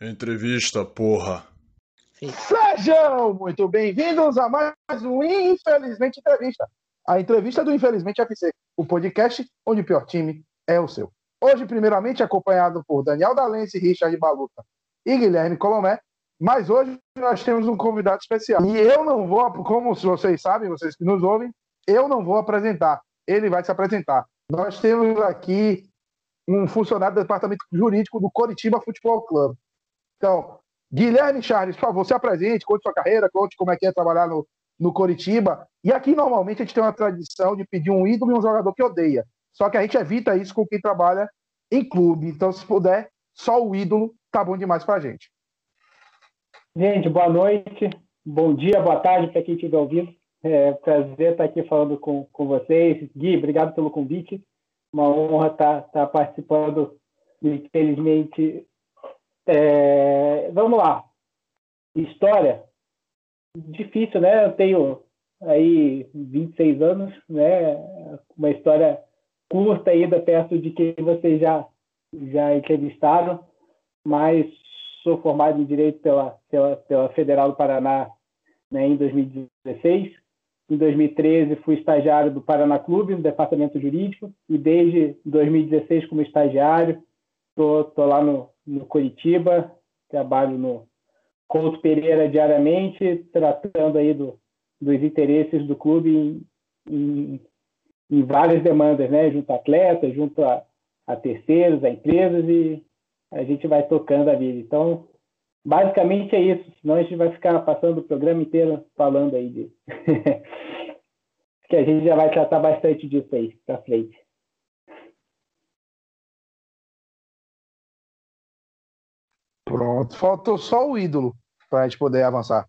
Entrevista, porra. Sejam muito bem-vindos a mais um Infelizmente Entrevista. A entrevista do Infelizmente FC, o podcast onde o pior time é o seu. Hoje, primeiramente, acompanhado por Daniel Dalense, Richard Baluta e Guilherme Colomé. Mas hoje nós temos um convidado especial. E eu não vou, como vocês sabem, vocês que nos ouvem, eu não vou apresentar. Ele vai se apresentar. Nós temos aqui um funcionário do departamento jurídico do Coritiba Futebol Clube. Então, Guilherme Charles, por favor, se apresente, conte sua carreira, conte como é que é trabalhar no, no Coritiba. E aqui, normalmente, a gente tem uma tradição de pedir um ídolo e um jogador que odeia. Só que a gente evita isso com quem trabalha em clube. Então, se puder, só o ídolo tá bom demais pra gente. Gente, boa noite, bom dia, boa tarde para quem estiver ouvindo. É prazer estar aqui falando com, com vocês. Gui, obrigado pelo convite. Uma honra estar, estar participando. Infelizmente, é, vamos lá. História. Difícil, né? Eu tenho aí 26 anos, né? Uma história curta ainda perto de que vocês já, já entrevistaram, mas sou formado em Direito pela, pela, pela Federal do Paraná né, em 2016. Em 2013 fui estagiário do Paraná Clube, no Departamento Jurídico, e desde 2016 como estagiário, estou lá no, no Curitiba, trabalho no Couto Pereira diariamente, tratando aí do, dos interesses do clube em, em, em, várias demandas, né? junto a atletas, junto a, a terceiros, a empresas, e a gente vai tocando a vida. Então, basicamente é isso, senão a gente vai ficar passando o programa inteiro falando aí de... que a gente já vai tratar bastante disso aí para frente. Pronto, faltou só o ídolo para a gente poder avançar.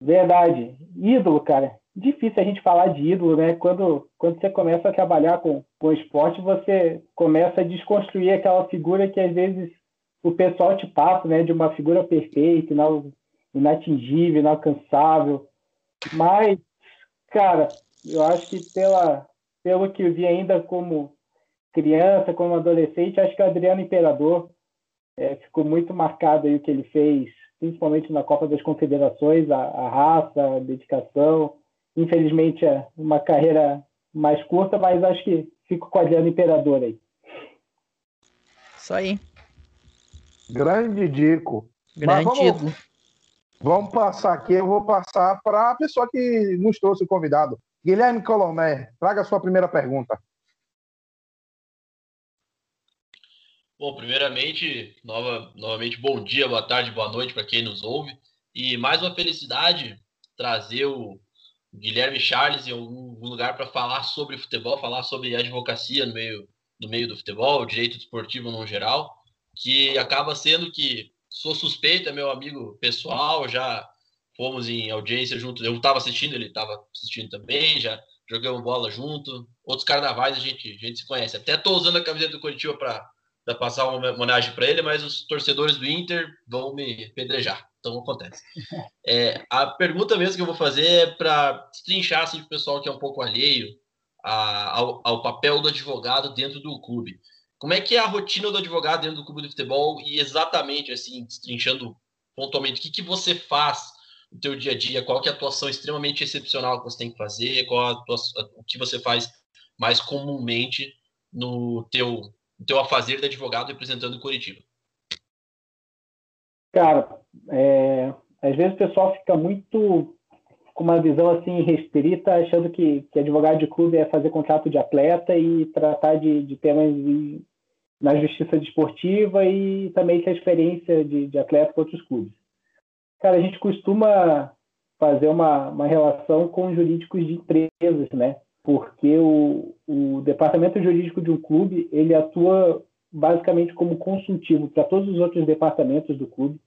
Verdade. Ídolo, cara. Difícil a gente falar de ídolo, né? Quando, quando você começa a trabalhar com, com esporte, você começa a desconstruir aquela figura que às vezes o pessoal te passa, né? De uma figura perfeita, inatingível, inalcançável. Mas, cara, eu acho que pela, pelo que eu vi ainda como criança, como adolescente, acho que o Adriano Imperador é, ficou muito marcado aí o que ele fez, principalmente na Copa das Confederações, a, a raça, a dedicação. Infelizmente, é uma carreira mais curta, mas acho que fico com o Adriano Imperador aí. Isso aí. Grande Dico. Grande vamos, vamos passar aqui, eu vou passar para a pessoa que nos trouxe o convidado. Guilherme Colomé, traga a sua primeira pergunta. Bom, primeiramente, nova, novamente, bom dia, boa tarde, boa noite para quem nos ouve. E mais uma felicidade trazer o Guilherme Charles em algum lugar para falar sobre futebol, falar sobre advocacia no meio, no meio do futebol, direito esportivo no geral, que acaba sendo que sou suspeito, é meu amigo pessoal, já fomos em audiência junto, eu estava assistindo, ele estava assistindo também, já jogamos bola junto, outros carnavais a gente, a gente se conhece. Até estou usando a camiseta do Curitiba para para passar uma homenagem para ele, mas os torcedores do Inter vão me pedrejar. Então acontece. É, a pergunta mesmo que eu vou fazer é para destrinchar assim, o pessoal que é um pouco alheio a, ao, ao, papel do advogado dentro do clube. Como é que é a rotina do advogado dentro do clube de futebol e exatamente assim, destrinchando pontualmente, o que, que você faz no teu dia a dia, qual que é a atuação extremamente excepcional que você tem que fazer, qual a atuação, o que você faz mais comumente no teu o teu afazer de advogado representando o Curitiba? Cara, é, às vezes o pessoal fica muito com uma visão assim restrita, achando que, que advogado de clube é fazer contrato de atleta e tratar de, de temas de, na justiça desportiva e também ter a experiência de, de atleta com outros clubes. Cara, a gente costuma fazer uma, uma relação com jurídicos de empresas, né? Porque o, o departamento jurídico de um clube ele atua basicamente como consultivo para todos os outros departamentos do clube.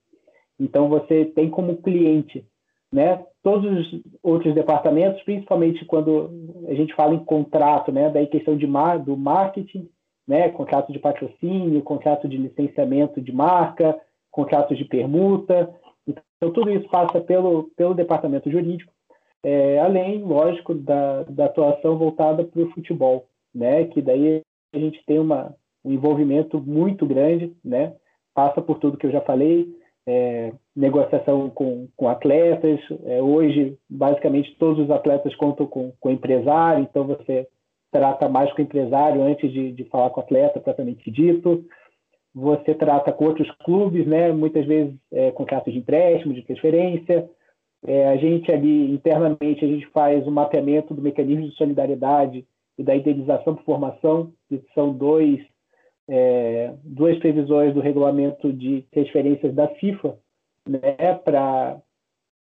Então você tem como cliente, né, todos os outros departamentos, principalmente quando a gente fala em contrato, né, daí questão de do marketing, né, contrato de patrocínio, contrato de licenciamento de marca, contratos de permuta. Então tudo isso passa pelo pelo departamento jurídico é, além, lógico, da, da atuação voltada para o futebol, né? Que daí a gente tem uma, um envolvimento muito grande, né? passa por tudo que eu já falei, é, negociação com, com atletas. É, hoje, basicamente, todos os atletas contam com, com empresário, então você trata mais com o empresário antes de, de falar com o atleta, propriamente dito. Você trata com outros clubes, né? muitas vezes é, contratos de empréstimo, de transferência. É, a gente ali, internamente, a gente faz o um mapeamento do mecanismo de solidariedade e da indenização por formação, que são dois, é, duas previsões do regulamento de transferências da FIFA, né, para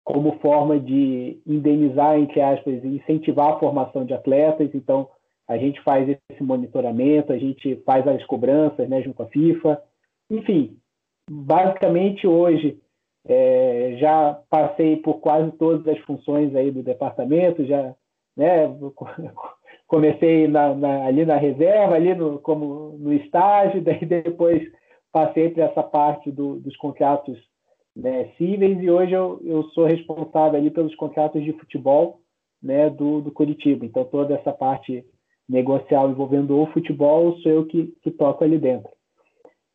como forma de indenizar, entre aspas, e incentivar a formação de atletas. Então, a gente faz esse monitoramento, a gente faz as cobranças né, junto com a FIFA. Enfim, basicamente hoje é, já passei por quase todas as funções aí do departamento, já né, comecei na, na, ali na reserva, ali no, como no estágio, daí depois passei para essa parte do, dos contratos né, cíveis e hoje eu, eu sou responsável ali pelos contratos de futebol né, do, do Curitiba. Então toda essa parte negocial envolvendo o futebol sou eu que, que toco ali dentro.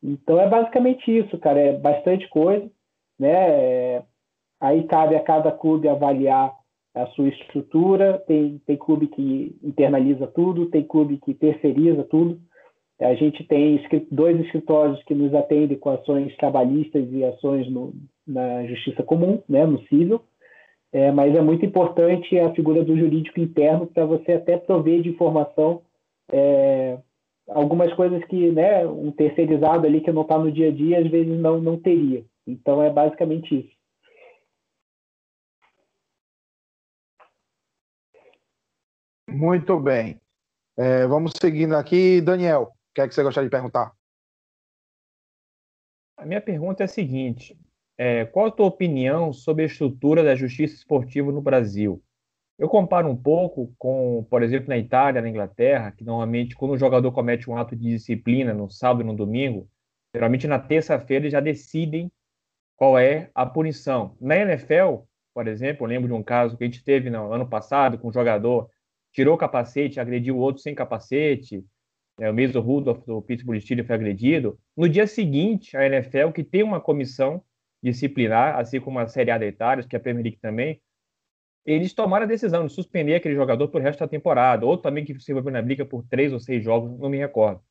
Então é basicamente isso, cara, é bastante coisa, né? É, aí cabe a cada clube avaliar a sua estrutura. Tem, tem clube que internaliza tudo, tem clube que terceiriza tudo. A gente tem dois escritórios que nos atendem com ações trabalhistas e ações no, na justiça comum, né, no civil. É, mas é muito importante a figura do jurídico interno para você até prover de informação é, algumas coisas que né, um terceirizado ali que não está no dia a dia às vezes não, não teria. Então é basicamente isso. Muito bem. É, vamos seguindo aqui. Daniel, o que é que você gostaria de perguntar? A minha pergunta é a seguinte: é, qual a tua opinião sobre a estrutura da justiça esportiva no Brasil? Eu comparo um pouco com, por exemplo, na Itália, na Inglaterra, que normalmente quando o jogador comete um ato de disciplina no sábado e no domingo, geralmente na terça-feira já decidem qual é a punição. Na NFL, por exemplo, eu lembro de um caso que a gente teve no ano passado com um jogador tirou o capacete, agrediu o outro sem capacete, é, o mesmo Rudolph do Pittsburgh Steelers foi agredido. No dia seguinte, a NFL, que tem uma comissão disciplinar, assim como a Série A da Itália, que é a Premier League também, eles tomaram a decisão de suspender aquele jogador por resto da temporada, ou também que se envolveu na briga por três ou seis jogos, não me recordo.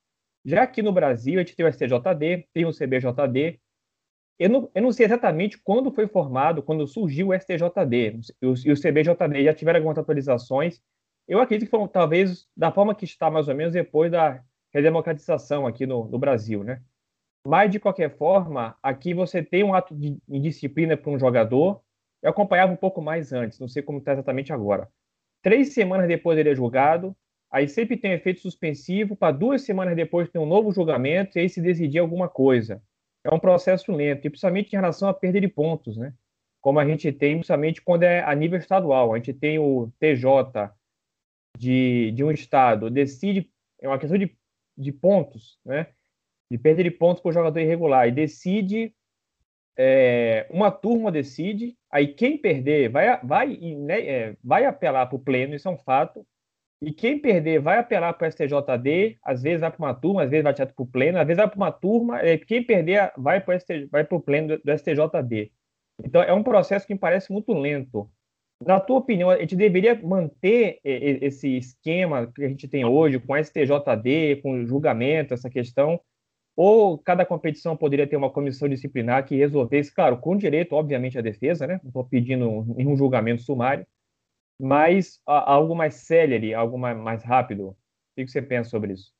Já aqui no Brasil, a gente tem o STJD, tem o CBJD. Eu não, eu não sei exatamente quando foi formado, quando surgiu o STJD. E o, e o CBJD já tiveram algumas atualizações, eu acredito que foram, talvez, da forma que está mais ou menos depois da redemocratização aqui no, no Brasil, né? Mas, de qualquer forma, aqui você tem um ato de indisciplina para um jogador. Eu acompanhava um pouco mais antes, não sei como está exatamente agora. Três semanas depois ele é julgado, aí sempre tem efeito suspensivo, para duas semanas depois tem um novo julgamento, e aí se decidir alguma coisa. É um processo lento, e principalmente em relação à perda de pontos, né? Como a gente tem, principalmente quando é a nível estadual. A gente tem o TJ de, de um estado decide, é uma questão de, de pontos, né? de perda de pontos por jogador irregular, e decide, é, uma turma decide, aí quem perder vai, vai, né, é, vai apelar para o pleno, isso é um fato, e quem perder vai apelar para o STJD, às vezes vai para uma turma, às vezes vai direto para o pleno, às vezes vai para uma turma, é, quem perder vai para o pleno do, do STJD. Então é um processo que me parece muito lento na tua opinião, a gente deveria manter esse esquema que a gente tem hoje, com STJD, com julgamento, essa questão, ou cada competição poderia ter uma comissão disciplinar que resolvesse, claro, com direito, obviamente, à defesa, né? Não estou pedindo nenhum julgamento sumário, mas algo mais célere, algo mais rápido. O que você pensa sobre isso?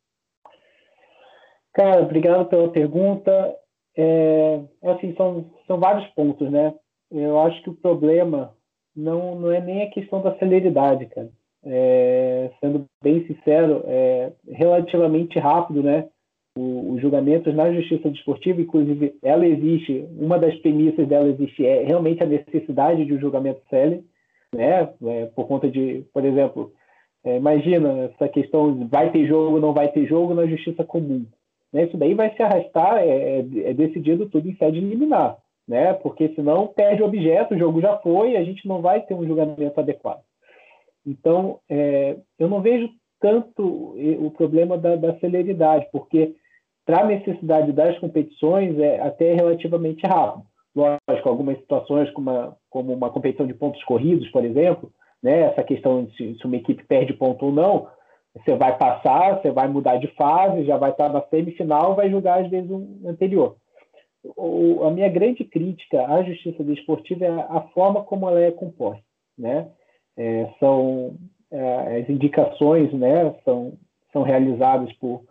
Cara, obrigado pela pergunta. É, assim, são, são vários pontos, né? Eu acho que o problema não, não é nem a questão da celeridade, cara. É, sendo bem sincero, é relativamente rápido, né? Os julgamentos na justiça desportiva, inclusive, ela existe, uma das premissas dela existe é realmente a necessidade de um julgamento célere, né? É, por conta de, por exemplo, é, imagina essa questão vai ter jogo, não vai ter jogo na justiça comum. Né? Isso daí vai se arrastar, é, é, é decidido tudo em sede liminar né? Porque senão perde o objeto, o jogo já foi, a gente não vai ter um julgamento adequado. Então, é, eu não vejo tanto o problema da, da celeridade, porque para a necessidade das competições, é até relativamente rápido. Lógico, algumas situações, como uma, como uma competição de pontos corridos, por exemplo, né, essa questão de se, se uma equipe perde ponto ou não, você vai passar, você vai mudar de fase, já vai estar na semifinal, vai jogar às vezes um anterior. O, a minha grande crítica à justiça desportiva é a, a forma como ela é composta, né? É, são é, as indicações, né? São são realizadas por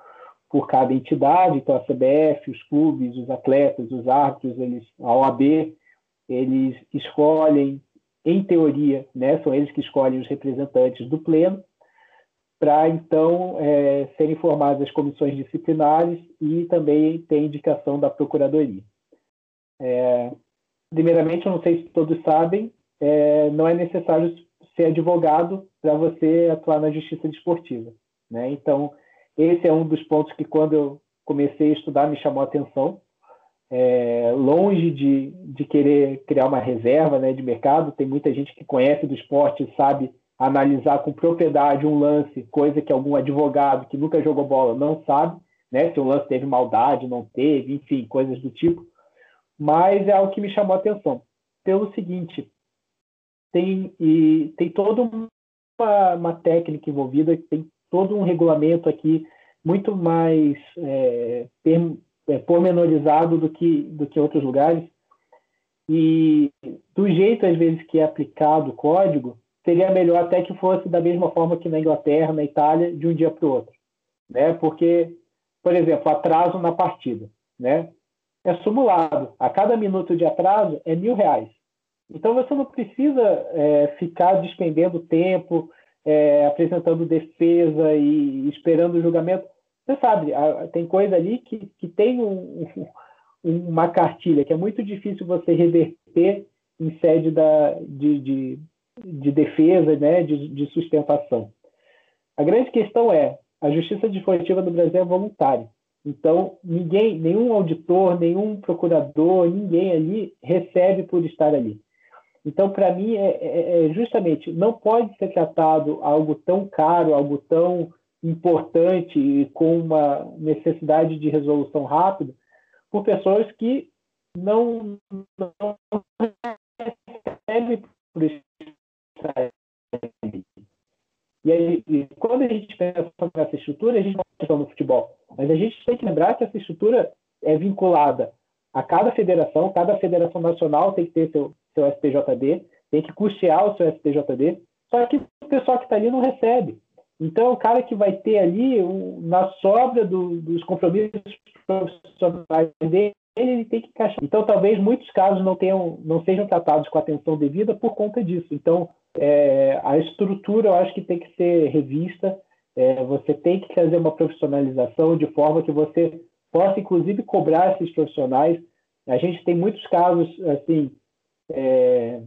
por cada entidade, então a CBF, os clubes, os atletas, os árbitros, eles, a OAB, eles escolhem, em teoria, né, são eles que escolhem os representantes do pleno, para então é, serem formadas as comissões disciplinares e também tem indicação da procuradoria. É, primeiramente, eu não sei se todos sabem, é, não é necessário ser advogado para você atuar na justiça desportiva. Né? Então, esse é um dos pontos que, quando eu comecei a estudar, me chamou a atenção. É, longe de, de querer criar uma reserva né, de mercado, tem muita gente que conhece do esporte e sabe analisar com propriedade um lance, coisa que algum advogado que nunca jogou bola não sabe, né? Se o lance teve maldade, não teve, enfim, coisas do tipo. Mas é algo que me chamou a atenção. Pelo seguinte, tem, e, tem toda uma, uma técnica envolvida, tem todo um regulamento aqui muito mais é, é, pormenorizado do que, do que outros lugares. E do jeito, às vezes, que é aplicado o código, seria melhor até que fosse da mesma forma que na Inglaterra, na Itália, de um dia para o outro. Né? Porque, por exemplo, atraso na partida. Né? É simulado. A cada minuto de atraso é mil reais. Então você não precisa é, ficar despendendo tempo, é, apresentando defesa e esperando o julgamento. Você sabe, tem coisa ali que, que tem um, um, uma cartilha que é muito difícil você reverter em sede da, de, de, de defesa, né, de, de sustentação. A grande questão é, a justiça desportiva no Brasil é voluntária. Então, ninguém, nenhum auditor, nenhum procurador, ninguém ali recebe por estar ali. Então, para mim, é, é, é, justamente, não pode ser tratado algo tão caro, algo tão importante com uma necessidade de resolução rápida por pessoas que não, não recebem por e aí, quando a gente pensa nessa estrutura, a gente não pensa no futebol. Mas a gente tem que lembrar que essa estrutura é vinculada a cada federação, cada federação nacional tem que ter seu, seu SPJD, tem que custear o seu SPJD, só que o pessoal que está ali não recebe. Então, o cara que vai ter ali, um, na sobra do, dos compromissos profissionais dele, ele tem que encaixar. Então, talvez muitos casos não, tenham, não sejam tratados com atenção devida por conta disso. Então, é, a estrutura eu acho que tem que ser revista. É, você tem que trazer uma profissionalização de forma que você possa, inclusive, cobrar esses profissionais. A gente tem muitos casos, assim, é,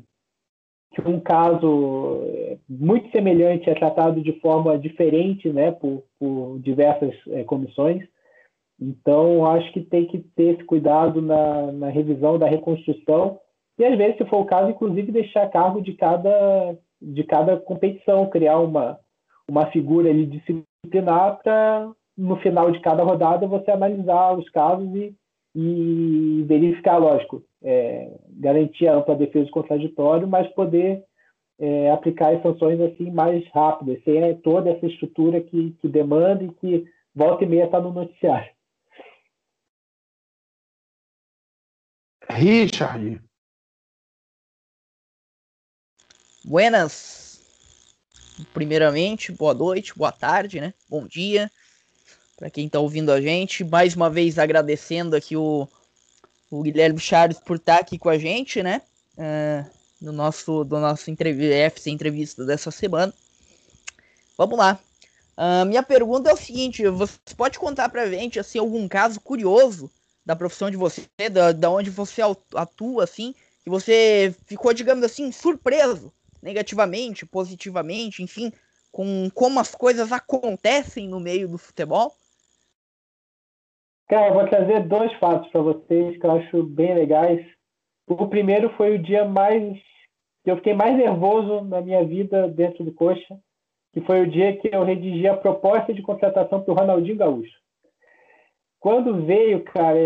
que um caso é, muito semelhante é tratado de forma diferente, né, por, por diversas é, comissões. Então, acho que tem que ter esse cuidado na, na revisão da reconstrução e, às vezes, se for o caso, inclusive, deixar cargo de cada, de cada competição, criar uma, uma figura ali disciplinar para, no final de cada rodada, você analisar os casos e, e verificar, lógico, é, garantir a ampla defesa do contraditório, mas poder é, aplicar as sanções assim mais rápidas, sem toda essa estrutura que, que demanda e que volta e meia está no noticiário. Richard. Buenas. Primeiramente, boa noite, boa tarde, né? Bom dia para quem está ouvindo a gente. Mais uma vez agradecendo aqui o o Guilherme Chaves por estar tá aqui com a gente, né? Uh, no nosso, do nosso entrevista, FC entrevista dessa semana. Vamos lá. Uh, minha pergunta é o seguinte: você pode contar pra gente assim, algum caso curioso da profissão de você, da, da onde você atua, assim, que você ficou, digamos assim, surpreso, negativamente, positivamente, enfim, com como as coisas acontecem no meio do futebol? Cara, eu vou trazer dois fatos para vocês que eu acho bem legais. O primeiro foi o dia mais que eu fiquei mais nervoso na minha vida dentro do Coxa, que foi o dia que eu redigi a proposta de contratação para o Ronaldinho Gaúcho. quando veio, cara,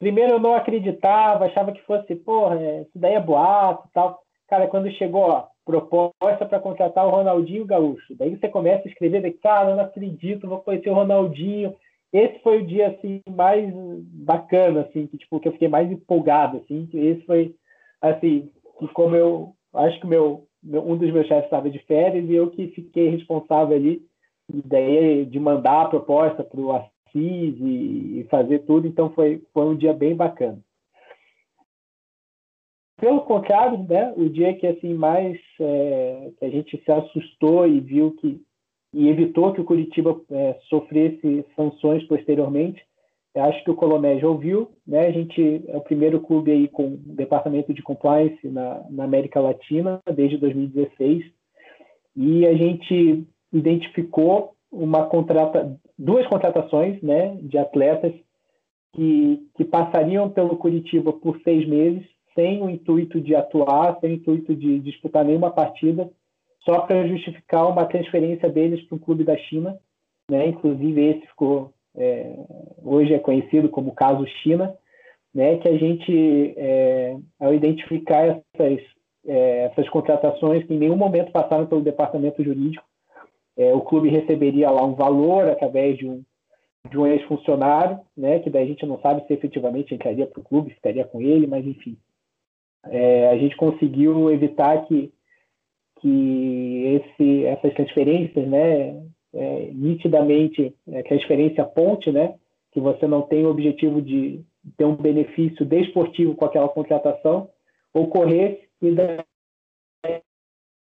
primeiro eu não acreditava, achava que fosse, porra, isso daí é boato e tal. Cara, quando chegou, ó, proposta para contratar o Ronaldinho Gaúcho, daí você começa a escrever, cara, eu não acredito, vou conhecer o Ronaldinho. Esse foi o dia, assim, mais bacana, assim, que, tipo, que eu fiquei mais empolgado, assim, esse foi, assim, que como eu, acho que meu, meu um dos meus chefes estava de férias e eu que fiquei responsável ali, daí de mandar a proposta para o fiz e, fazer tudo, então foi, foi um dia bem bacana. Pelo contrário, né, o dia que assim mais é, que a gente se assustou e viu que e evitou que o Curitiba é, sofresse sanções posteriormente, acho que o Colomé já ouviu, né? A gente é o primeiro clube aí com departamento de compliance na, na América Latina desde 2016 e a gente identificou uma contrata, duas contratações né, de atletas que, que passariam pelo Curitiba por seis meses, sem o intuito de atuar, sem o intuito de disputar nenhuma partida, só para justificar uma transferência deles para o clube da China. Né? Inclusive, esse ficou é, hoje é conhecido como caso China, né? que a gente, é, ao identificar essas, é, essas contratações que em nenhum momento passaram pelo departamento jurídico, é, o clube receberia lá um valor através de um, de um ex-funcionário, né, que daí a gente não sabe se efetivamente entraria para o clube, ficaria com ele, mas enfim. É, a gente conseguiu evitar que, que esse, essas transferências, né, é, nitidamente, é, transferência ponte, né, que você não tem o objetivo de ter um benefício desportivo com aquela contratação, ocorresse e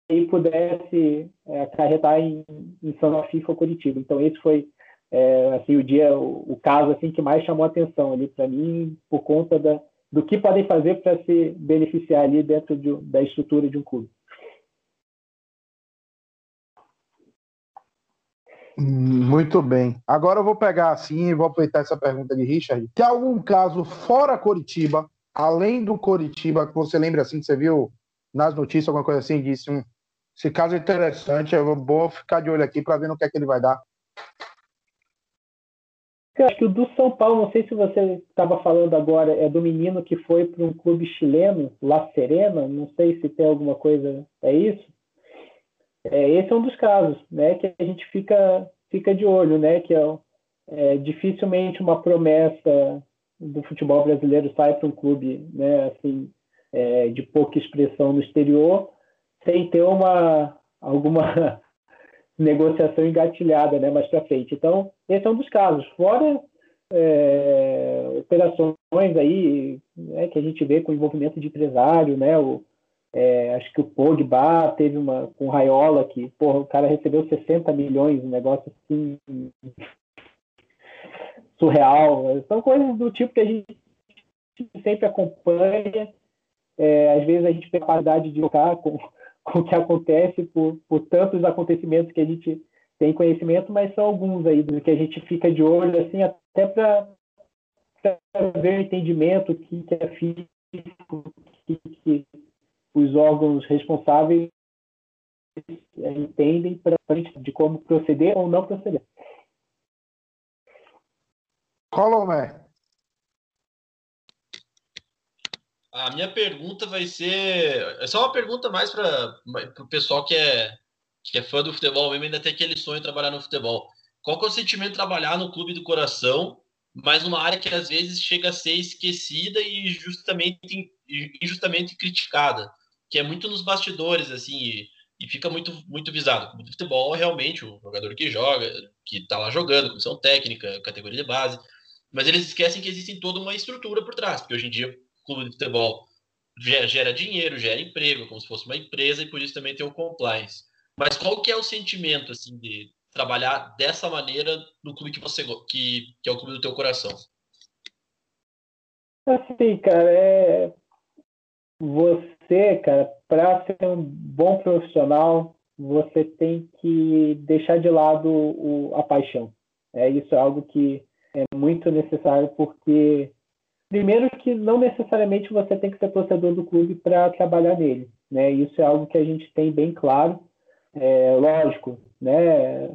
e pudesse é, acarretar em, em São FIFA ou Curitiba. Então esse foi é, assim o dia, o, o, caso assim que mais chamou a atenção ali para mim por conta da, do que podem fazer para se beneficiar ali dentro de, da estrutura de um clube. Muito bem. Agora eu vou pegar assim e vou aproveitar essa pergunta de Richard. Tem algum caso fora Curitiba, além do Curitiba, que você lembra assim que você viu nas notícias, alguma coisa assim, disse um, esse caso é interessante, eu vou ficar de olho aqui para ver no que é que ele vai dar. Eu acho que o do São Paulo, não sei se você estava falando agora, é do menino que foi para um clube chileno, La Serena, não sei se tem alguma coisa, é isso? É, esse é um dos casos, né, que a gente fica, fica de olho, né, que é, é dificilmente uma promessa do futebol brasileiro sai para um clube, né, assim, é, de pouca expressão no exterior, sem ter uma alguma negociação engatilhada né, mais para frente. Então, esse é um dos casos. Fora é, operações aí né, que a gente vê com envolvimento de empresário, né? O, é, acho que o Pogba teve uma com Raiola que porra, o cara recebeu 60 milhões, um negócio assim surreal. São coisas do tipo que a gente sempre acompanha. É, às vezes a gente tem a capacidade de jogar com com o que acontece por, por tantos acontecimentos que a gente tem conhecimento, mas são alguns aí do que a gente fica de olho, assim, até para ver o entendimento que, que é físico, que, que os órgãos responsáveis entendem para de como proceder ou não proceder. Colomé. A minha pergunta vai ser. É só uma pergunta mais para o pessoal que é, que é fã do futebol mesmo, ainda tem aquele sonho de trabalhar no futebol. Qual que é o sentimento de trabalhar no clube do coração, mas numa área que às vezes chega a ser esquecida e justamente, injustamente criticada? Que é muito nos bastidores, assim, e, e fica muito, muito visado. O futebol é realmente o jogador que joga, que está lá jogando, comissão técnica, categoria de base. Mas eles esquecem que existe toda uma estrutura por trás, porque hoje em dia clube de futebol gera dinheiro, gera emprego, como se fosse uma empresa, e por isso também tem o compliance. Mas qual que é o sentimento, assim, de trabalhar dessa maneira no clube que você que, que é o clube do teu coração? Assim, cara, é você, cara, para ser um bom profissional, você tem que deixar de lado o, a paixão. É isso é algo que é muito necessário porque Primeiro que não necessariamente você tem que ser torcedor do clube para trabalhar nele, né? Isso é algo que a gente tem bem claro. É, lógico, né?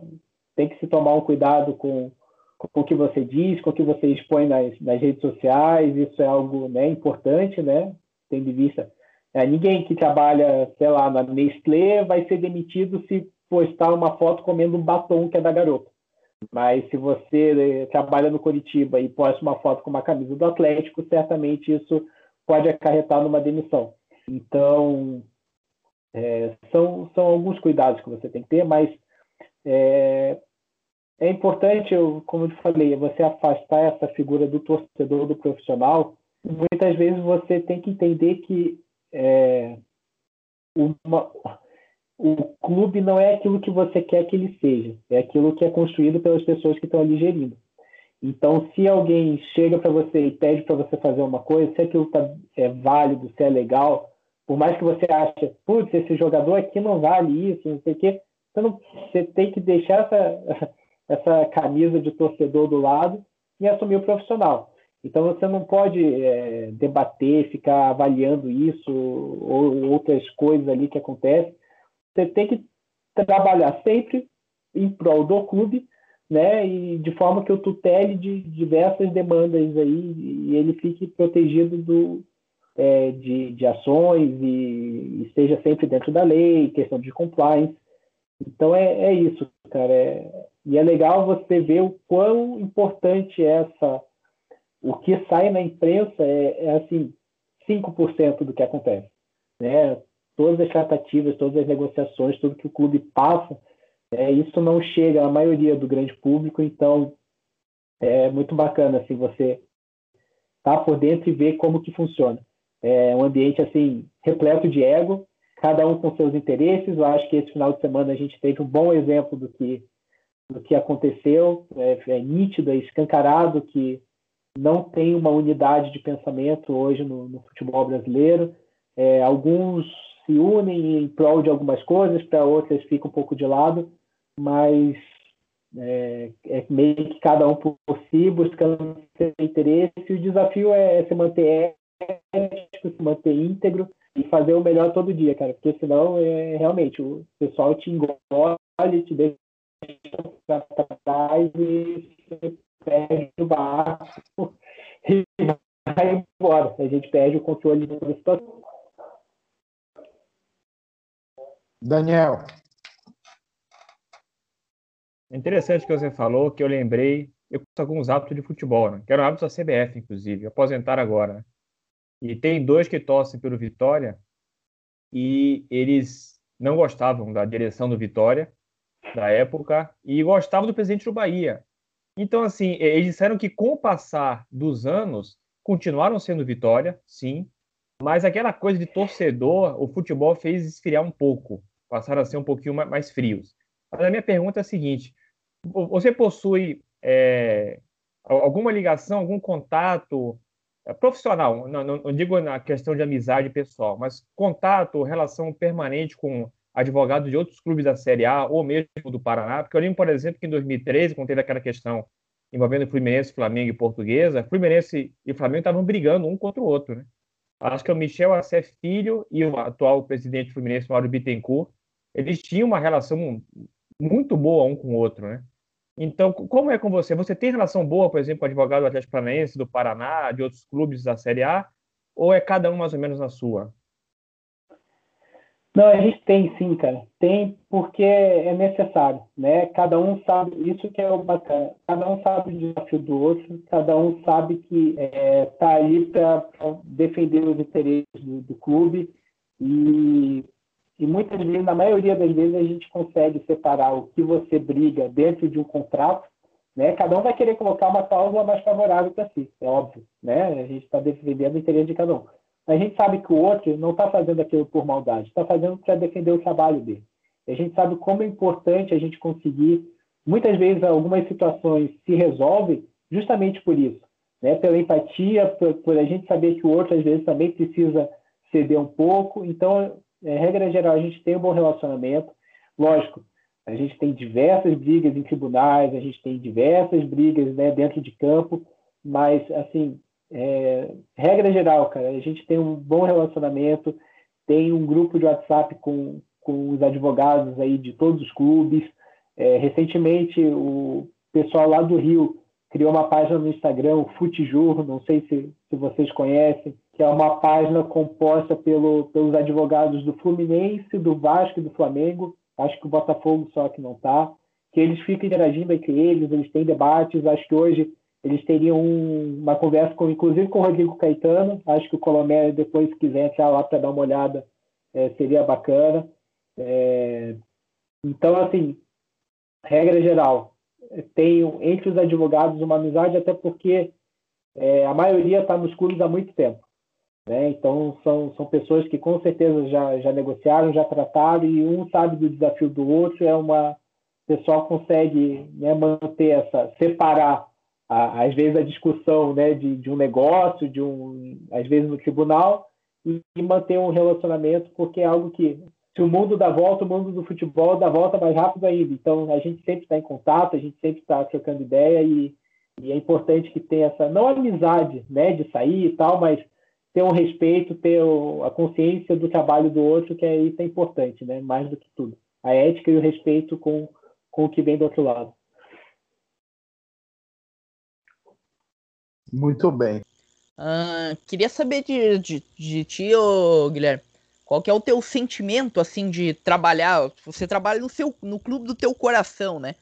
Tem que se tomar um cuidado com, com o que você diz, com o que você expõe nas, nas redes sociais, isso é algo né, importante, né? Tendo em vista. É, ninguém que trabalha, sei lá, na Nestlé vai ser demitido se postar uma foto comendo um batom que é da garota. Mas se você eh, trabalha no Curitiba e posta uma foto com uma camisa do Atlético, certamente isso pode acarretar numa demissão. Então, é, são, são alguns cuidados que você tem que ter, mas é, é importante, eu, como eu falei, você afastar essa figura do torcedor, do profissional. Muitas vezes você tem que entender que é, uma, o clube não é aquilo que você quer que ele seja, é aquilo que é construído pelas pessoas que estão ali gerindo. Então, se alguém chega para você e pede para você fazer uma coisa, se aquilo tá, é válido, se é legal, por mais que você ache, putz, esse jogador aqui não vale isso, não sei o quê, você, não, você tem que deixar essa, essa camisa de torcedor do lado e assumir o profissional. Então você não pode é, debater, ficar avaliando isso ou outras coisas ali que acontecem. Você tem que trabalhar sempre em prol do clube, né? E de forma que o tutele de diversas demandas aí e ele fique protegido do, é, de, de ações e, esteja sempre dentro da lei, questão de compliance. Então é, é isso, cara. É, e é legal você ver o quão importante é essa. O que sai na imprensa é, é assim, 5% do que acontece. Né? Todas as tratativas, todas as negociações, tudo que o clube passa, é, isso não chega à maioria do grande público, então é muito bacana assim, você estar tá por dentro e ver como que funciona. É um ambiente assim repleto de ego, cada um com seus interesses. Eu acho que esse final de semana a gente teve um bom exemplo do que do que aconteceu. É, é nítido, é escancarado que não tem uma unidade de pensamento hoje no, no futebol brasileiro. É, alguns se unem em prol de algumas coisas, para outras ficam um pouco de lado, mas é, é, meio que cada um por si, buscando seu interesse. E o desafio é se manter ético, se manter íntegro e fazer o melhor todo dia, cara, porque senão é, realmente o pessoal te engole, te deixa para trás e perde o barco e vai embora. A gente perde o controle da situação. Daniel. É interessante que você falou, que eu lembrei, eu conheço alguns hábitos de futebol, né? que eram hábitos da CBF, inclusive, aposentar agora. Né? E tem dois que torcem pelo Vitória e eles não gostavam da direção do Vitória da época e gostavam do presidente do Bahia. Então, assim, eles disseram que com o passar dos anos continuaram sendo Vitória, sim, mas aquela coisa de torcedor, o futebol fez esfriar um pouco, passaram a ser um pouquinho mais frios. Mas a minha pergunta é a seguinte: você possui é, alguma ligação, algum contato é, profissional, não, não, não, digo na questão de amizade pessoal, mas contato, relação permanente com advogados de outros clubes da Série A ou mesmo do Paraná, porque eu lembro, por exemplo, que em 2013, quando teve aquela questão envolvendo Fluminense, Flamengo e Portuguesa, Fluminense e Flamengo estavam brigando um contra o outro, né? Acho que o Michel Assef Filho e o atual presidente Fluminense, Mauro Bittencourt, eles tinham uma relação muito boa um com o outro, né? Então, como é com você? Você tem relação boa, por exemplo, com o advogado do Atlético Paranaense, do Paraná, de outros clubes da Série A? Ou é cada um mais ou menos na sua? Não, a gente tem sim, cara. Tem porque é necessário, né? Cada um sabe, isso que é o bacana. Cada um sabe o desafio do outro, cada um sabe que está é, tá ali para defender os interesses do, do clube e e muitas vezes, na maioria das vezes, a gente consegue separar o que você briga dentro de um contrato. Né? Cada um vai querer colocar uma cláusula mais favorável para si, é óbvio. Né? A gente está defendendo o interesse de cada um. A gente sabe que o outro não está fazendo aquilo por maldade, está fazendo para defender o trabalho dele. E a gente sabe como é importante a gente conseguir. Muitas vezes, algumas situações se resolvem justamente por isso, né? pela empatia, por, por a gente saber que o outro, às vezes, também precisa ceder um pouco. Então, é, regra geral, a gente tem um bom relacionamento. Lógico, a gente tem diversas brigas em tribunais, a gente tem diversas brigas né, dentro de campo, mas, assim, é, regra geral, cara, a gente tem um bom relacionamento, tem um grupo de WhatsApp com, com os advogados aí de todos os clubes. É, recentemente, o pessoal lá do Rio criou uma página no Instagram, o Futijur, não sei se, se vocês conhecem, que é uma página composta pelo, pelos advogados do Fluminense, do Vasco e do Flamengo, acho que o Botafogo só que não está, que eles ficam interagindo entre eles, eles têm debates, acho que hoje eles teriam uma conversa, com, inclusive com o Rodrigo Caetano, acho que o Colomé, depois, se quiser entrar lá para dar uma olhada, é, seria bacana. É, então, assim, regra geral, tenho entre os advogados uma amizade, até porque é, a maioria está nos clubes há muito tempo. Né? Então, são, são pessoas que com certeza já, já negociaram, já trataram, e um sabe do desafio do outro. É uma. O pessoal consegue né, manter essa. separar, a, às vezes, a discussão né, de, de um negócio, de um, às vezes no tribunal, e, e manter um relacionamento, porque é algo que se o mundo dá volta, o mundo do futebol dá volta mais rápido ainda. Então, a gente sempre está em contato, a gente sempre está trocando ideia e, e, é importante que tenha essa, não amizade, né, de sair e tal, mas ter um respeito, ter o, a consciência do trabalho do outro, que é isso é importante, né, mais do que tudo. A ética e o respeito com, com o que vem do outro lado. Muito bem. Uh, queria saber de, de, de ti, ô, Guilherme qual que é o teu sentimento, assim, de trabalhar? Você trabalha no, seu, no clube do teu coração, né?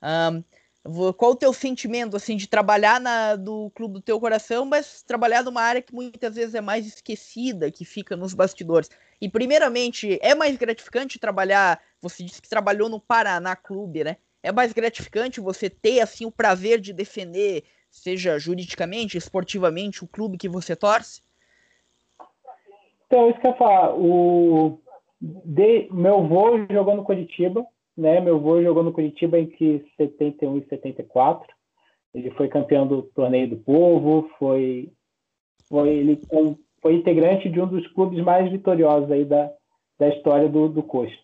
Um, qual o teu sentimento, assim, de trabalhar na, do clube do teu coração, mas trabalhar numa área que muitas vezes é mais esquecida, que fica nos bastidores? E, primeiramente, é mais gratificante trabalhar... Você disse que trabalhou no Paraná Clube, né? É mais gratificante você ter, assim, o prazer de defender, seja juridicamente, esportivamente, o clube que você torce? Então, isso que eu ia falar. O de, meu avô jogou no Curitiba, né? Meu avô jogou no Curitiba entre 71 e 74. Ele foi campeão do Torneio do Povo, foi, foi, ele foi integrante de um dos clubes mais vitoriosos aí da, da história do, do Coxa.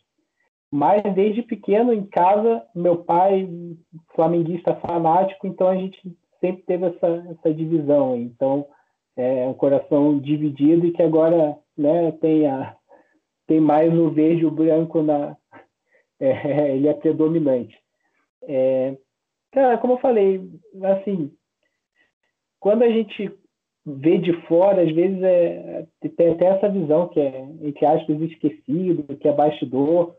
Mas desde pequeno, em casa, meu pai, flamenguista fanático, então a gente sempre teve essa, essa divisão. Então, é um coração dividido e que agora né, tem, a, tem mais o verde e o branco na. É, ele é predominante. É, cara, como eu falei, assim, quando a gente vê de fora, às vezes é, tem até essa visão que é, entre aspas, esquecido, que é bastidor,